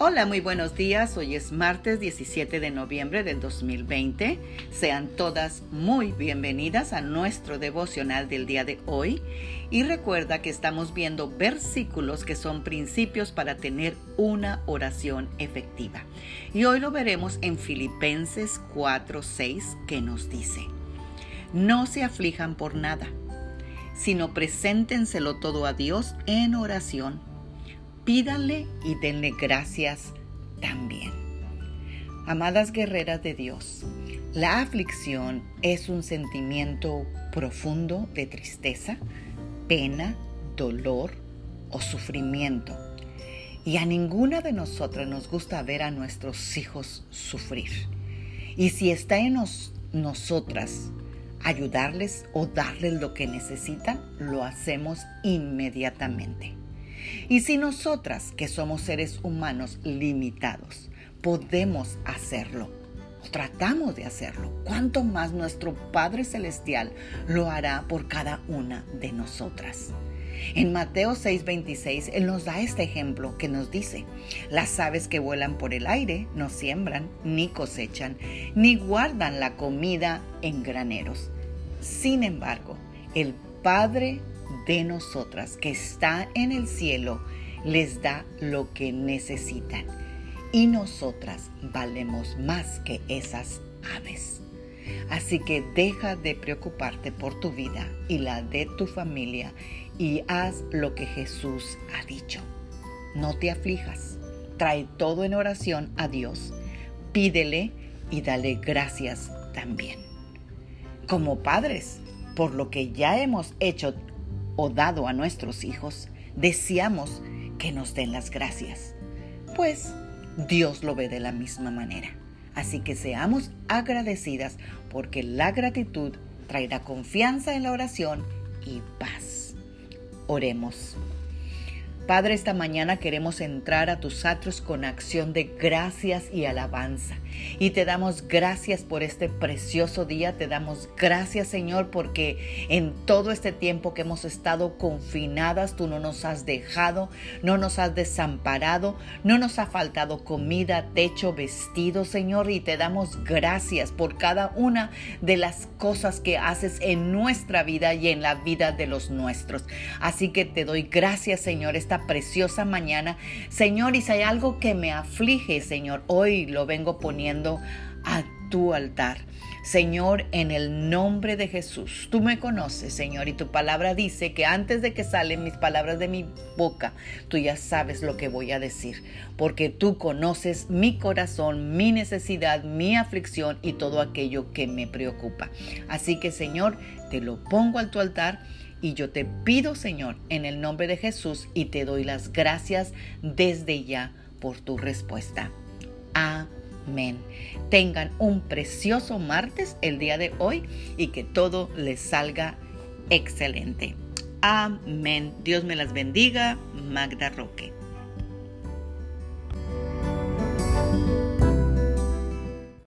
Hola, muy buenos días. Hoy es martes 17 de noviembre del 2020. Sean todas muy bienvenidas a nuestro devocional del día de hoy. Y recuerda que estamos viendo versículos que son principios para tener una oración efectiva. Y hoy lo veremos en Filipenses 4:6 que nos dice, no se aflijan por nada, sino preséntenselo todo a Dios en oración pídanle y denle gracias también. Amadas guerreras de Dios, la aflicción es un sentimiento profundo de tristeza, pena, dolor o sufrimiento. Y a ninguna de nosotras nos gusta ver a nuestros hijos sufrir. Y si está en nosotras ayudarles o darles lo que necesitan, lo hacemos inmediatamente. Y si nosotras, que somos seres humanos limitados, podemos hacerlo, tratamos de hacerlo, ¿cuánto más nuestro Padre Celestial lo hará por cada una de nosotras? En Mateo 6:26 Él nos da este ejemplo que nos dice, las aves que vuelan por el aire no siembran, ni cosechan, ni guardan la comida en graneros. Sin embargo, el Padre de nosotras que está en el cielo les da lo que necesitan. Y nosotras valemos más que esas aves. Así que deja de preocuparte por tu vida y la de tu familia y haz lo que Jesús ha dicho. No te aflijas, trae todo en oración a Dios, pídele y dale gracias también. Como padres, por lo que ya hemos hecho o dado a nuestros hijos, deseamos que nos den las gracias, pues Dios lo ve de la misma manera. Así que seamos agradecidas porque la gratitud traerá confianza en la oración y paz. Oremos. Padre, esta mañana queremos entrar a tus atrios con acción de gracias y alabanza. Y te damos gracias por este precioso día. Te damos gracias, Señor, porque en todo este tiempo que hemos estado confinadas, tú no nos has dejado, no nos has desamparado, no nos ha faltado comida, techo, vestido, Señor. Y te damos gracias por cada una de las cosas que haces en nuestra vida y en la vida de los nuestros. Así que te doy gracias, Señor, preciosa mañana. Señor, y si hay algo que me aflige, Señor, hoy lo vengo poniendo a tu altar. Señor, en el nombre de Jesús, tú me conoces, Señor, y tu palabra dice que antes de que salen mis palabras de mi boca, tú ya sabes lo que voy a decir, porque tú conoces mi corazón, mi necesidad, mi aflicción y todo aquello que me preocupa. Así que, Señor, te lo pongo a tu altar y yo te pido, Señor, en el nombre de Jesús y te doy las gracias desde ya por tu respuesta. Amén. Tengan un precioso martes el día de hoy y que todo les salga excelente. Amén. Dios me las bendiga. Magda Roque.